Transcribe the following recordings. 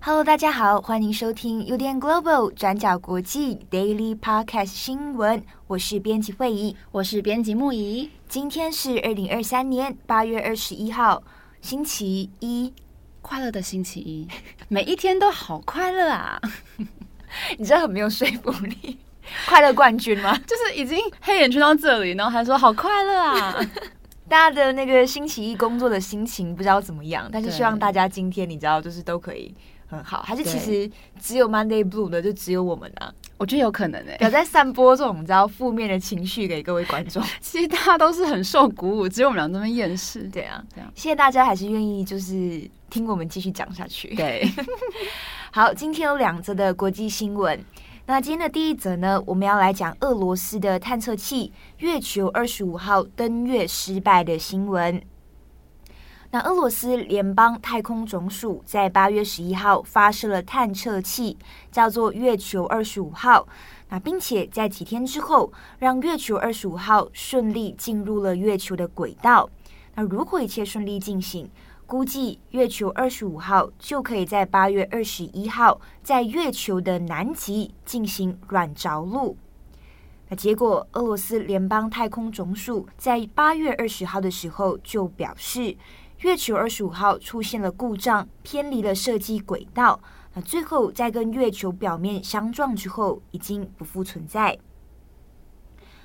Hello，大家好，欢迎收听 UDN Global 转角国际 Daily Podcast 新闻。我是编辑会议，我是编辑木仪。今天是二零二三年八月二十一号，星期一，快乐的星期一，每一天都好快乐啊！你这很没有说服力。快乐冠军吗？就是已经黑眼圈到这里，然后还说好快乐啊！大家的那个星期一工作的心情不知道怎么样，但是希望大家今天你知道就是都可以。很好，还是其实只有 Monday Blue 的就只有我们啊？我觉得有可能诶、欸，有在散播这种你知道负面的情绪给各位观众。其实大家都是很受鼓舞，只有我们俩这么厌世。对啊，对啊，谢谢大家还是愿意就是听我们继续讲下去。对，好，今天有两则的国际新闻。那今天的第一则呢，我们要来讲俄罗斯的探测器月球二十五号登月失败的新闻。那俄罗斯联邦太空总署在八月十一号发射了探测器，叫做月球二十五号。那并且在几天之后，让月球二十五号顺利进入了月球的轨道。那如果一切顺利进行，估计月球二十五号就可以在八月二十一号在月球的南极进行软着陆。那结果，俄罗斯联邦太空总署在八月二十号的时候就表示。月球二十五号出现了故障，偏离了设计轨道。那最后在跟月球表面相撞之后，已经不复存在。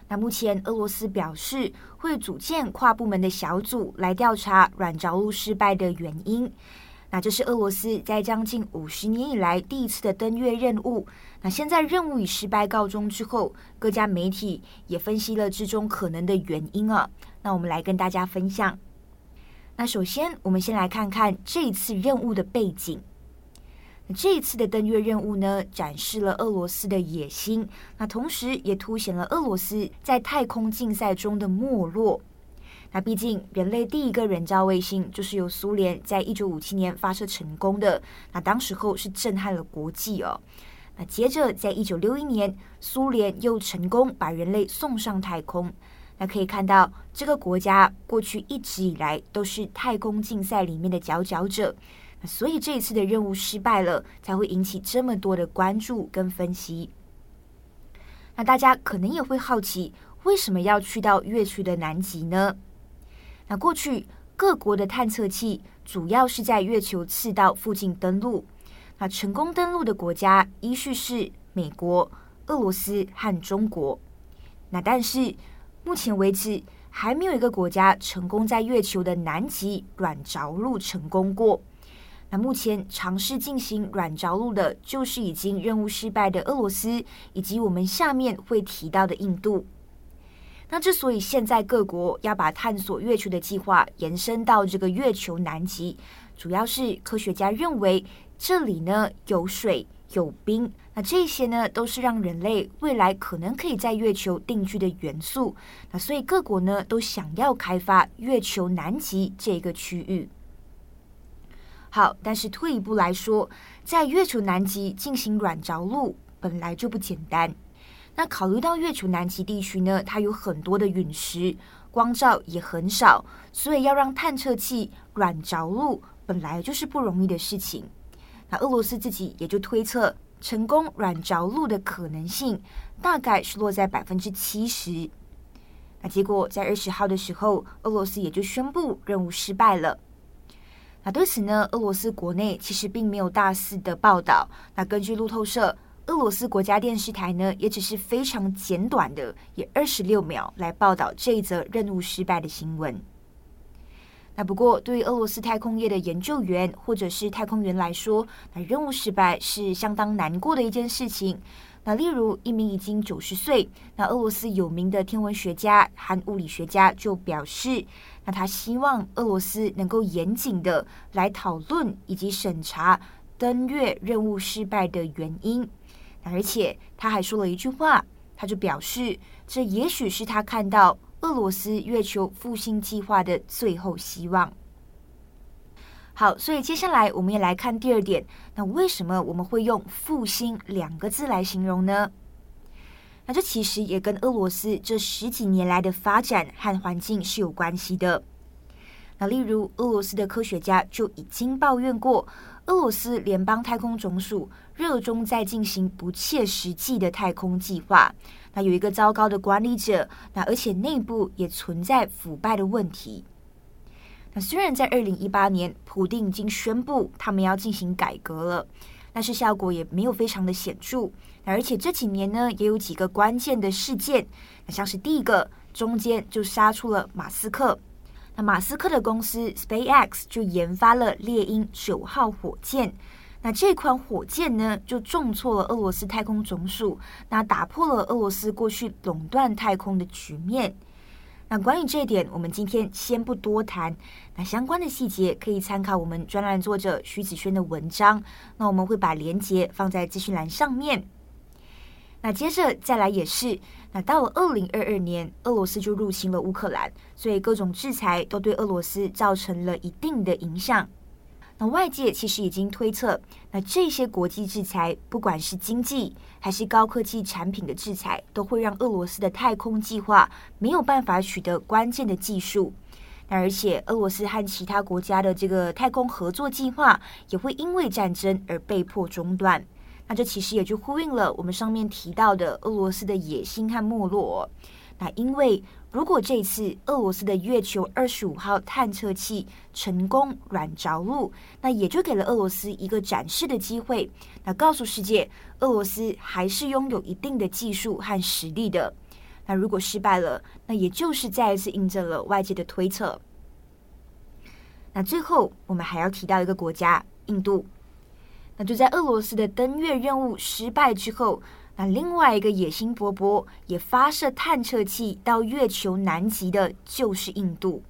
那目前俄罗斯表示会组建跨部门的小组来调查软着陆失败的原因。那这是俄罗斯在将近五十年以来第一次的登月任务。那现在任务以失败告终之后，各家媒体也分析了之中可能的原因啊。那我们来跟大家分享。那首先，我们先来看看这一次任务的背景。这一次的登月任务呢，展示了俄罗斯的野心，那同时也凸显了俄罗斯在太空竞赛中的没落。那毕竟，人类第一个人造卫星就是由苏联在一九五七年发射成功的，那当时候是震撼了国际哦。那接着，在一九六一年，苏联又成功把人类送上太空。那可以看到，这个国家过去一直以来都是太空竞赛里面的佼佼者，那所以这一次的任务失败了，才会引起这么多的关注跟分析。那大家可能也会好奇，为什么要去到月球的南极呢？那过去各国的探测器主要是在月球赤道附近登陆，那成功登陆的国家依序是美国、俄罗斯和中国。那但是。目前为止，还没有一个国家成功在月球的南极软着陆成功过。那目前尝试进行软着陆的，就是已经任务失败的俄罗斯，以及我们下面会提到的印度。那之所以现在各国要把探索月球的计划延伸到这个月球南极，主要是科学家认为这里呢有水。有冰，那这些呢都是让人类未来可能可以在月球定居的元素。那所以各国呢都想要开发月球南极这个区域。好，但是退一步来说，在月球南极进行软着陆本来就不简单。那考虑到月球南极地区呢，它有很多的陨石，光照也很少，所以要让探测器软着陆本来就是不容易的事情。那俄罗斯自己也就推测，成功软着陆的可能性大概是落在百分之七十。那结果在二十号的时候，俄罗斯也就宣布任务失败了。那对此呢，俄罗斯国内其实并没有大肆的报道。那根据路透社，俄罗斯国家电视台呢，也只是非常简短的，以二十六秒来报道这一则任务失败的新闻。那不过，对于俄罗斯太空业的研究员或者是太空员来说，那任务失败是相当难过的一件事情。那例如，一名已经九十岁、那俄罗斯有名的天文学家和物理学家就表示，那他希望俄罗斯能够严谨的来讨论以及审查登月任务失败的原因。那而且他还说了一句话，他就表示，这也许是他看到。俄罗斯月球复兴计划的最后希望。好，所以接下来我们也来看第二点。那为什么我们会用“复兴”两个字来形容呢？那这其实也跟俄罗斯这十几年来的发展和环境是有关系的。那例如，俄罗斯的科学家就已经抱怨过，俄罗斯联邦太空总署热衷在进行不切实际的太空计划。那有一个糟糕的管理者，那而且内部也存在腐败的问题。那虽然在二零一八年，普丁已经宣布他们要进行改革了，但是效果也没有非常的显著。那而且这几年呢，也有几个关键的事件，那像是第一个，中间就杀出了马斯克。那马斯克的公司 SpaceX 就研发了猎鹰九号火箭，那这款火箭呢，就重挫了俄罗斯太空总署，那打破了俄罗斯过去垄断太空的局面。那关于这一点，我们今天先不多谈。那相关的细节可以参考我们专栏作者徐子轩的文章。那我们会把连结放在资讯栏上面。那接着再来也是，那到了二零二二年，俄罗斯就入侵了乌克兰，所以各种制裁都对俄罗斯造成了一定的影响。外界其实已经推测，那这些国际制裁，不管是经济还是高科技产品的制裁，都会让俄罗斯的太空计划没有办法取得关键的技术。那而且，俄罗斯和其他国家的这个太空合作计划，也会因为战争而被迫中断。那这其实也就呼应了我们上面提到的俄罗斯的野心和没落。那因为如果这次俄罗斯的月球二十五号探测器成功软着陆，那也就给了俄罗斯一个展示的机会，那告诉世界，俄罗斯还是拥有一定的技术和实力的。那如果失败了，那也就是再一次印证了外界的推测。那最后我们还要提到一个国家——印度。那就在俄罗斯的登月任务失败之后。那另外一个野心勃勃，也发射探测器到月球南极的，就是印度。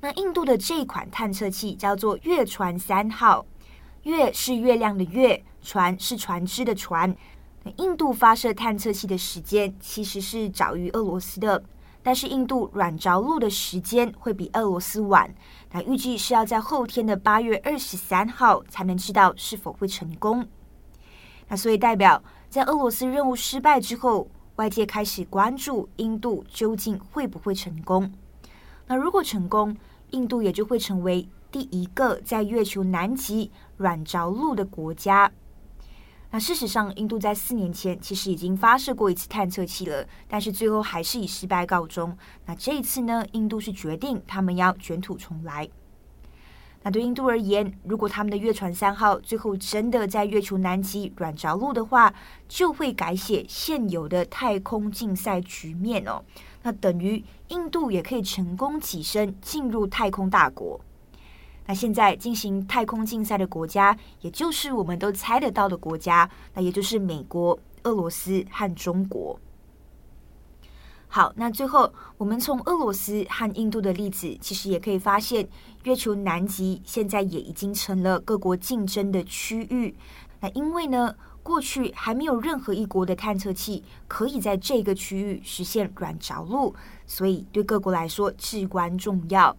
那印度的这款探测器叫做月船三号，月是月亮的月，船是船只的船。那印度发射探测器的时间其实是早于俄罗斯的，但是印度软着陆的时间会比俄罗斯晚。那预计是要在后天的八月二十三号才能知道是否会成功。那所以代表。在俄罗斯任务失败之后，外界开始关注印度究竟会不会成功。那如果成功，印度也就会成为第一个在月球南极软着陆的国家。那事实上，印度在四年前其实已经发射过一次探测器了，但是最后还是以失败告终。那这一次呢，印度是决定他们要卷土重来。那对印度而言，如果他们的月船三号最后真的在月球南极软着陆的话，就会改写现有的太空竞赛局面哦。那等于印度也可以成功跻身进入太空大国。那现在进行太空竞赛的国家，也就是我们都猜得到的国家，那也就是美国、俄罗斯和中国。好，那最后我们从俄罗斯和印度的例子，其实也可以发现，月球南极现在也已经成了各国竞争的区域。那因为呢，过去还没有任何一国的探测器可以在这个区域实现软着陆，所以对各国来说至关重要。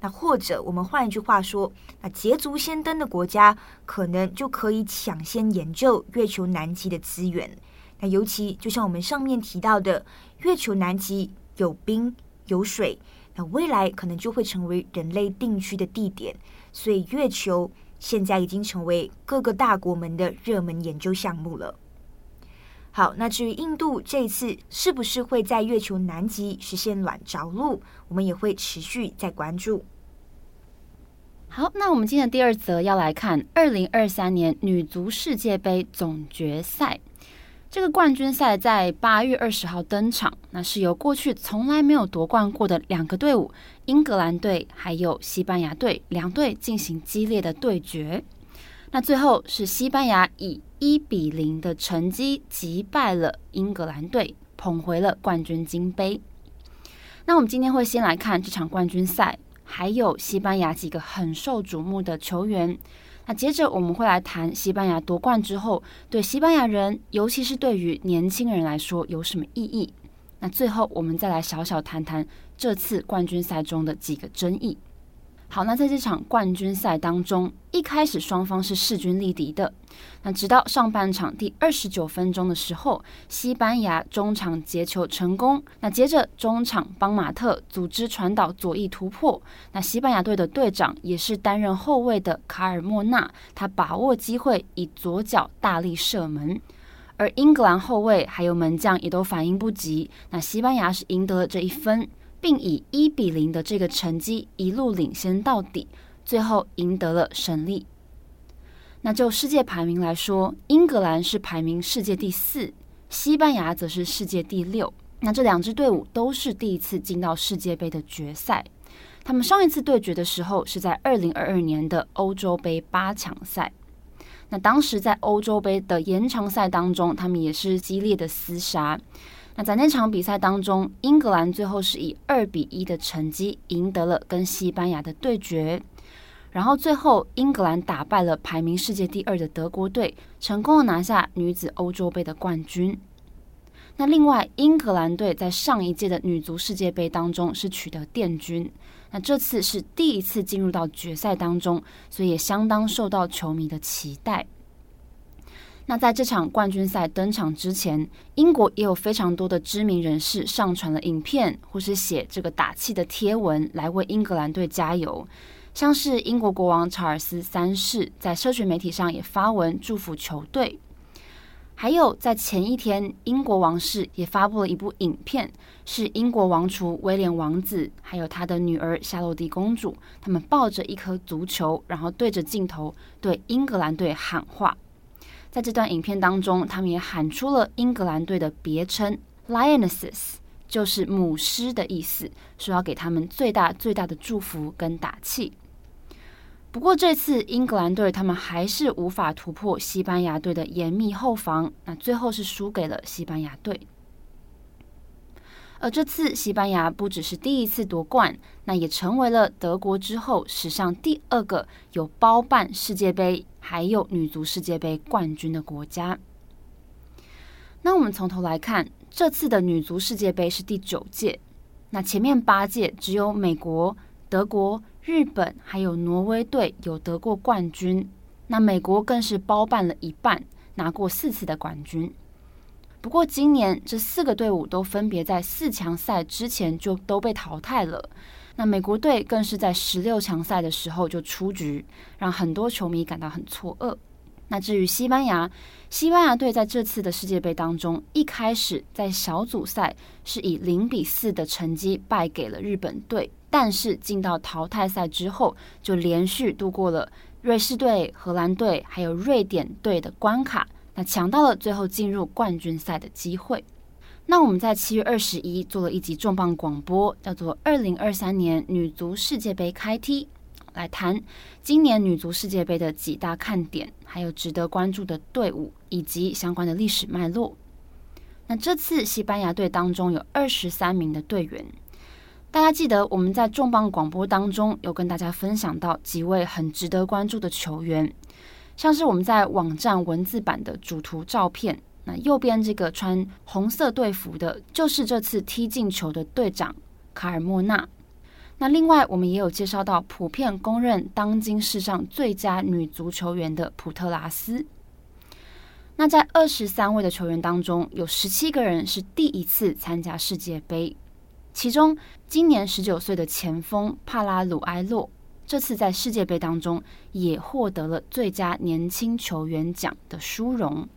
那或者我们换一句话说，那捷足先登的国家可能就可以抢先研究月球南极的资源。那尤其就像我们上面提到的，月球南极有冰有水，那未来可能就会成为人类定居的地点。所以月球现在已经成为各个大国们的热门研究项目了。好，那至于印度这一次是不是会在月球南极实现软着陆，我们也会持续在关注。好，那我们今天的第二则要来看二零二三年女足世界杯总决赛。这个冠军赛在八月二十号登场，那是由过去从来没有夺冠过的两个队伍——英格兰队还有西班牙队两队进行激烈的对决。那最后是西班牙以一比零的成绩击败了英格兰队，捧回了冠军金杯。那我们今天会先来看这场冠军赛，还有西班牙几个很受瞩目的球员。那接着我们会来谈西班牙夺冠之后对西班牙人，尤其是对于年轻人来说有什么意义？那最后我们再来小小谈谈这次冠军赛中的几个争议。好，那在这场冠军赛当中，一开始双方是势均力敌的。那直到上半场第二十九分钟的时候，西班牙中场截球成功。那接着中场邦马特组织传导左翼突破。那西班牙队的队长也是担任后卫的卡尔莫纳，他把握机会以左脚大力射门。而英格兰后卫还有门将也都反应不及。那西班牙是赢得了这一分。并以一比零的这个成绩一路领先到底，最后赢得了胜利。那就世界排名来说，英格兰是排名世界第四，西班牙则是世界第六。那这两支队伍都是第一次进到世界杯的决赛。他们上一次对决的时候是在二零二二年的欧洲杯八强赛。那当时在欧洲杯的延长赛当中，他们也是激烈的厮杀。那在那场比赛当中，英格兰最后是以二比一的成绩赢得了跟西班牙的对决，然后最后英格兰打败了排名世界第二的德国队，成功的拿下女子欧洲杯的冠军。那另外，英格兰队在上一届的女足世界杯当中是取得殿军，那这次是第一次进入到决赛当中，所以也相当受到球迷的期待。那在这场冠军赛登场之前，英国也有非常多的知名人士上传了影片，或是写这个打气的贴文来为英格兰队加油。像是英国国王查尔斯三世在社群媒体上也发文祝福球队。还有在前一天，英国王室也发布了一部影片，是英国王储威廉王子还有他的女儿夏洛蒂公主，他们抱着一颗足球，然后对着镜头对英格兰队喊话。在这段影片当中，他们也喊出了英格兰队的别称 “Lionesses”，就是母狮的意思，说要给他们最大最大的祝福跟打气。不过这次英格兰队他们还是无法突破西班牙队的严密后防，那最后是输给了西班牙队。而这次西班牙不只是第一次夺冠，那也成为了德国之后史上第二个有包办世界杯还有女足世界杯冠军的国家。那我们从头来看，这次的女足世界杯是第九届，那前面八届只有美国、德国、日本还有挪威队有得过冠军，那美国更是包办了一半，拿过四次的冠军。不过今年这四个队伍都分别在四强赛之前就都被淘汰了，那美国队更是在十六强赛的时候就出局，让很多球迷感到很错愕。那至于西班牙，西班牙队在这次的世界杯当中，一开始在小组赛是以零比四的成绩败给了日本队，但是进到淘汰赛之后，就连续度过了瑞士队、荷兰队还有瑞典队的关卡。那抢到了最后进入冠军赛的机会。那我们在七月二十一做了一集重磅广播，叫做《二零二三年女足世界杯开踢》，来谈今年女足世界杯的几大看点，还有值得关注的队伍以及相关的历史脉络。那这次西班牙队当中有二十三名的队员，大家记得我们在重磅广播当中有跟大家分享到几位很值得关注的球员。像是我们在网站文字版的主图照片，那右边这个穿红色队服的，就是这次踢进球的队长卡尔莫纳。那另外，我们也有介绍到普遍公认当今世上最佳女足球员的普特拉斯。那在二十三位的球员当中，有十七个人是第一次参加世界杯，其中今年十九岁的前锋帕拉鲁埃洛。这次在世界杯当中也获得了最佳年轻球员奖的殊荣。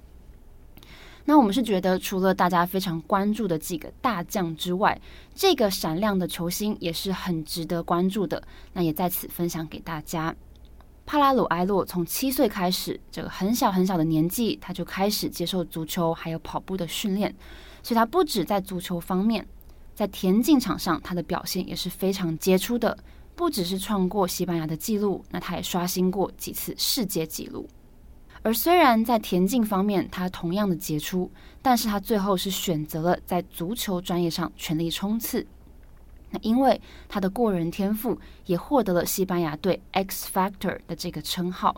那我们是觉得，除了大家非常关注的几个大将之外，这个闪亮的球星也是很值得关注的。那也在此分享给大家。帕拉鲁埃洛从七岁开始，这个很小很小的年纪，他就开始接受足球还有跑步的训练，所以他不止在足球方面，在田径场上他的表现也是非常杰出的。不只是创过西班牙的纪录，那他也刷新过几次世界纪录。而虽然在田径方面他同样的杰出，但是他最后是选择了在足球专业上全力冲刺。那因为他的过人天赋，也获得了西班牙队 X Factor 的这个称号。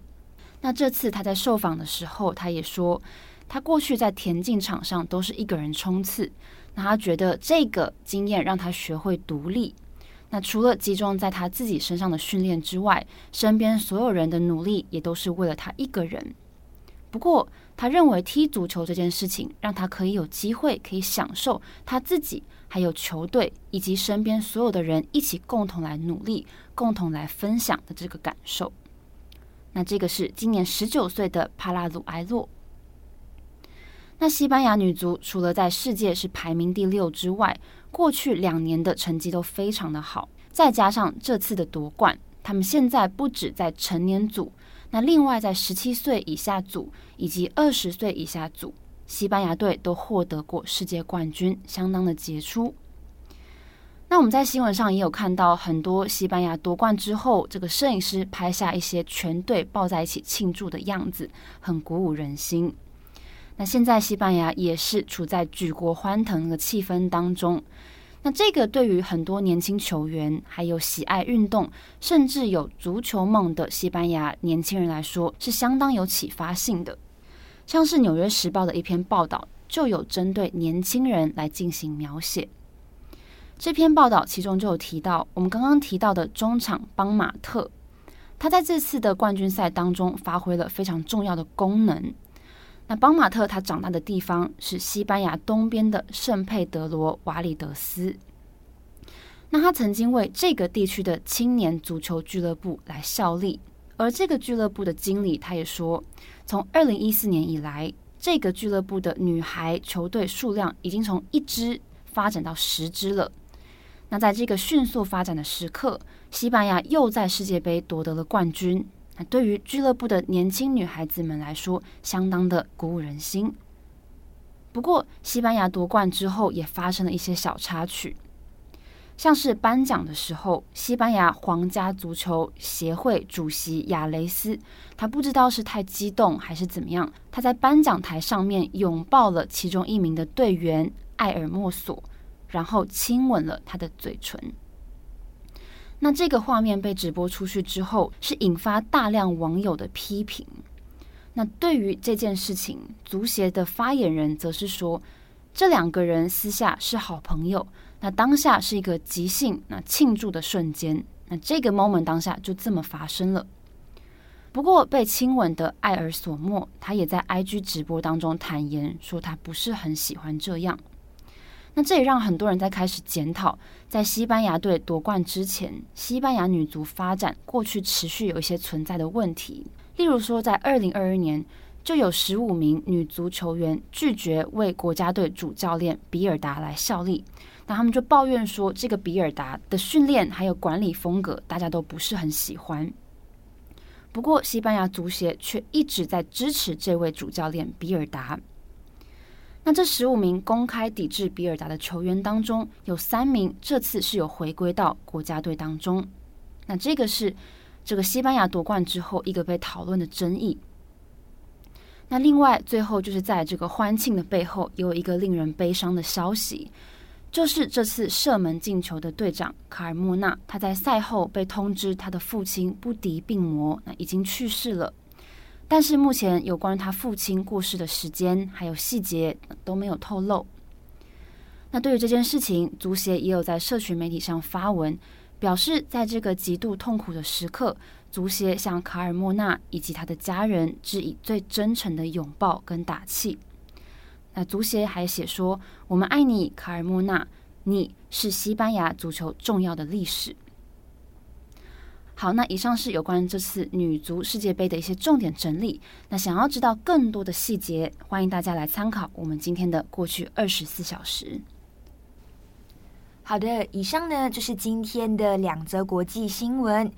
那这次他在受访的时候，他也说，他过去在田径场上都是一个人冲刺，那他觉得这个经验让他学会独立。那除了集中在他自己身上的训练之外，身边所有人的努力也都是为了他一个人。不过，他认为踢足球这件事情让他可以有机会可以享受他自己、还有球队以及身边所有的人一起共同来努力、共同来分享的这个感受。那这个是今年十九岁的帕拉鲁埃洛。那西班牙女足除了在世界是排名第六之外，过去两年的成绩都非常的好，再加上这次的夺冠，他们现在不止在成年组，那另外在十七岁以下组以及二十岁以下组，西班牙队都获得过世界冠军，相当的杰出。那我们在新闻上也有看到很多西班牙夺冠之后，这个摄影师拍下一些全队抱在一起庆祝的样子，很鼓舞人心。那现在西班牙也是处在举国欢腾的气氛当中。那这个对于很多年轻球员，还有喜爱运动，甚至有足球梦的西班牙年轻人来说，是相当有启发性的。像是《纽约时报》的一篇报道，就有针对年轻人来进行描写。这篇报道其中就有提到，我们刚刚提到的中场邦马特，他在这次的冠军赛当中发挥了非常重要的功能。那邦马特他长大的地方是西班牙东边的圣佩德罗瓦里德斯。那他曾经为这个地区的青年足球俱乐部来效力，而这个俱乐部的经理他也说，从二零一四年以来，这个俱乐部的女孩球队数量已经从一支发展到十支了。那在这个迅速发展的时刻，西班牙又在世界杯夺得了冠军。那对于俱乐部的年轻女孩子们来说，相当的鼓舞人心。不过，西班牙夺冠之后也发生了一些小插曲，像是颁奖的时候，西班牙皇家足球协会主席亚雷斯，他不知道是太激动还是怎么样，他在颁奖台上面拥抱了其中一名的队员艾尔莫索，然后亲吻了他的嘴唇。那这个画面被直播出去之后，是引发大量网友的批评。那对于这件事情，足协的发言人则是说，这两个人私下是好朋友。那当下是一个即兴那庆祝的瞬间，那这个 moment 当下就这么发生了。不过被亲吻的艾尔索莫，他也在 IG 直播当中坦言说，他不是很喜欢这样。那这也让很多人在开始检讨，在西班牙队夺冠之前，西班牙女足发展过去持续有一些存在的问题。例如说，在二零二一年，就有十五名女足球员拒绝为国家队主教练比尔达来效力。那他们就抱怨说，这个比尔达的训练还有管理风格，大家都不是很喜欢。不过，西班牙足协却一直在支持这位主教练比尔达。那这十五名公开抵制比尔达的球员当中，有三名这次是有回归到国家队当中。那这个是这个西班牙夺冠之后一个被讨论的争议。那另外最后就是在这个欢庆的背后，也有一个令人悲伤的消息，就是这次射门进球的队长卡尔莫纳，他在赛后被通知他的父亲不敌病魔，那已经去世了。但是目前有关他父亲过世的时间还有细节都没有透露。那对于这件事情，足协也有在社群媒体上发文，表示在这个极度痛苦的时刻，足协向卡尔莫纳以及他的家人致以最真诚的拥抱跟打气。那足协还写说：“我们爱你，卡尔莫纳，你是西班牙足球重要的历史。”好，那以上是有关这次女足世界杯的一些重点整理。那想要知道更多的细节，欢迎大家来参考我们今天的过去二十四小时。好的，以上呢就是今天的两则国际新闻。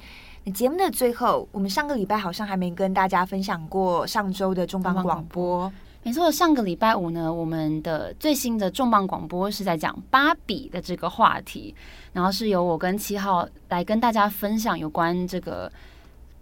节目的最后，我们上个礼拜好像还没跟大家分享过上周的重磅广播。没错，上个礼拜五呢，我们的最新的重磅广播是在讲芭比的这个话题，然后是由我跟七号来跟大家分享有关这个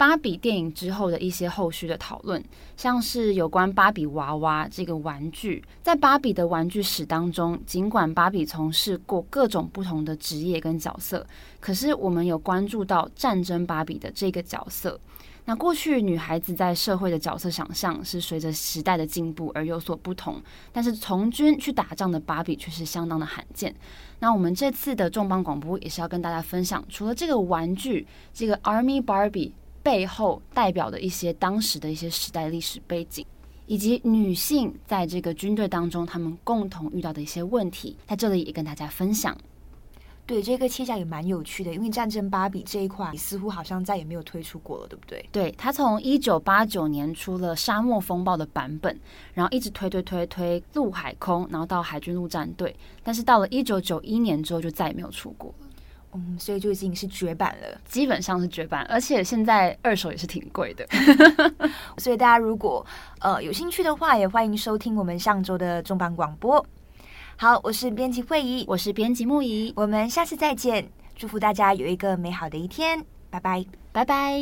芭比电影之后的一些后续的讨论，像是有关芭比娃娃这个玩具，在芭比的玩具史当中，尽管芭比从事过各种不同的职业跟角色，可是我们有关注到战争芭比的这个角色。那过去女孩子在社会的角色想象是随着时代的进步而有所不同，但是从军去打仗的芭比却是相当的罕见。那我们这次的重磅广播也是要跟大家分享，除了这个玩具，这个 Army Barbie 背后代表的一些当时的一些时代历史背景，以及女性在这个军队当中她们共同遇到的一些问题，在这里也跟大家分享。对，这个切角也蛮有趣的，因为战争芭比这一块似乎好像再也没有推出过了，对不对？对，它从一九八九年出了沙漠风暴的版本，然后一直推推推推陆海空，然后到海军陆战队，但是到了一九九一年之后就再也没有出过了。嗯，所以就已经是绝版了，基本上是绝版，而且现在二手也是挺贵的。所以大家如果呃有兴趣的话，也欢迎收听我们上周的重磅广播。好，我是编辑会议，我是编辑木仪，我们下次再见，祝福大家有一个美好的一天，拜拜，拜拜。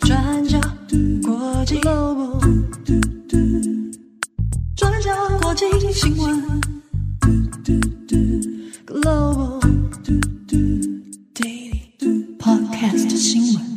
转角国际转角国际新闻 Global Podcast 新闻。